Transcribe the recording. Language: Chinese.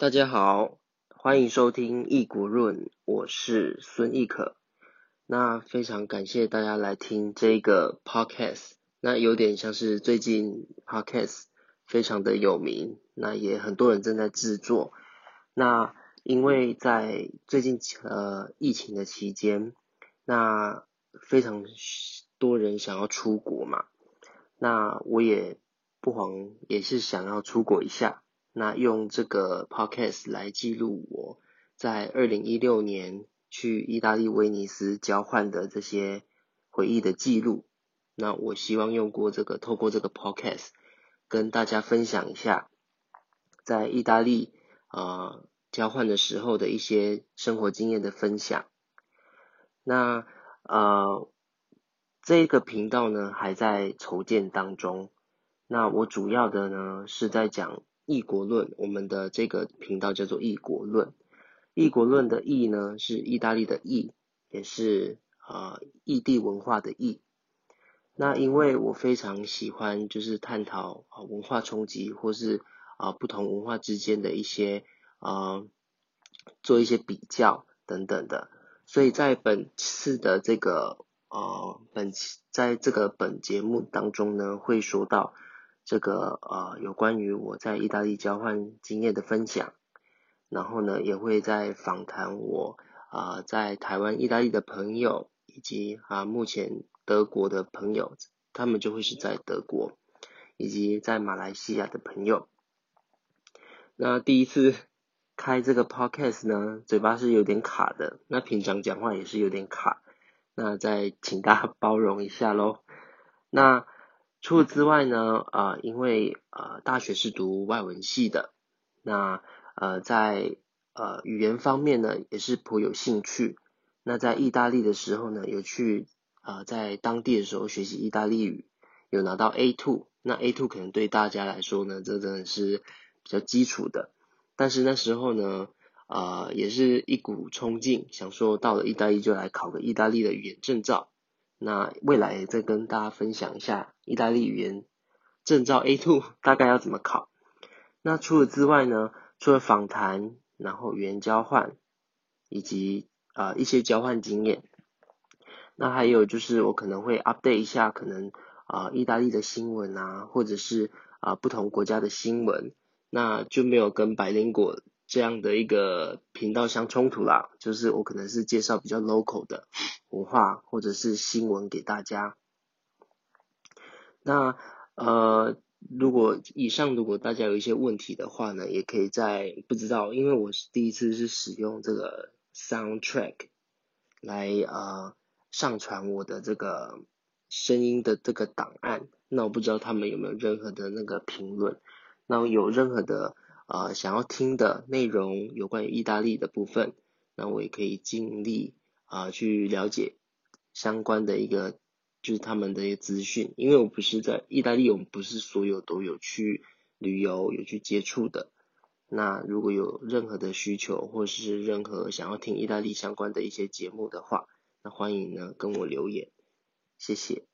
大家好，欢迎收听《异国论》，我是孙亦可。那非常感谢大家来听这个 podcast，那有点像是最近 podcast 非常的有名，那也很多人正在制作。那因为在最近呃疫情的期间，那非常多人想要出国嘛，那我也不妨也是想要出国一下。那用这个 podcast 来记录我在二零一六年去意大利威尼斯交换的这些回忆的记录。那我希望用过这个，透过这个 podcast 跟大家分享一下在意大利啊交换的时候的一些生活经验的分享。那呃这个频道呢还在筹建当中。那我主要的呢是在讲。异国论，我们的这个频道叫做异国论。异国论的异呢，是意大利的异，也是啊异地文化的异。那因为我非常喜欢，就是探讨啊文化冲击，或是啊不同文化之间的一些啊做一些比较等等的，所以在本次的这个啊本期在这个本节目当中呢，会说到。这个呃，有关于我在意大利交换经验的分享，然后呢，也会在访谈我啊在台湾、意大利的朋友，以及啊目前德国的朋友，他们就会是在德国，以及在马来西亚的朋友。那第一次 开这个 podcast 呢，嘴巴是有点卡的，那平常讲话也是有点卡，那再请大家包容一下喽。那。除此之外呢，啊，因为呃大学是读外文系的，那呃在呃语言方面呢也是颇有兴趣。那在意大利的时候呢，有去啊在当地的时候学习意大利语，有拿到 A two。那 A two 可能对大家来说呢，这真的是比较基础的。但是那时候呢，啊也是一股冲劲，想说到了意大利就来考个意大利的语言证照。那未来再跟大家分享一下意大利语言证照 A two 大概要怎么考。那除此之外呢，除了访谈，然后语言交换，以及啊一些交换经验，那还有就是我可能会 update 一下可能啊意大利的新闻啊，或者是啊不同国家的新闻，那就没有跟百灵果这样的一个频道相冲突啦。就是我可能是介绍比较 local 的。文化或者是新闻给大家。那呃，如果以上如果大家有一些问题的话呢，也可以在不知道，因为我是第一次是使用这个 Soundtrack 来呃上传我的这个声音的这个档案。那我不知道他们有没有任何的那个评论。那有任何的呃想要听的内容有关于意大利的部分，那我也可以尽力。啊，去了解相关的一个就是他们的一些资讯，因为我不是在意大利，我们不是所有都有去旅游、有去接触的。那如果有任何的需求，或是任何想要听意大利相关的一些节目的话，那欢迎呢跟我留言，谢谢。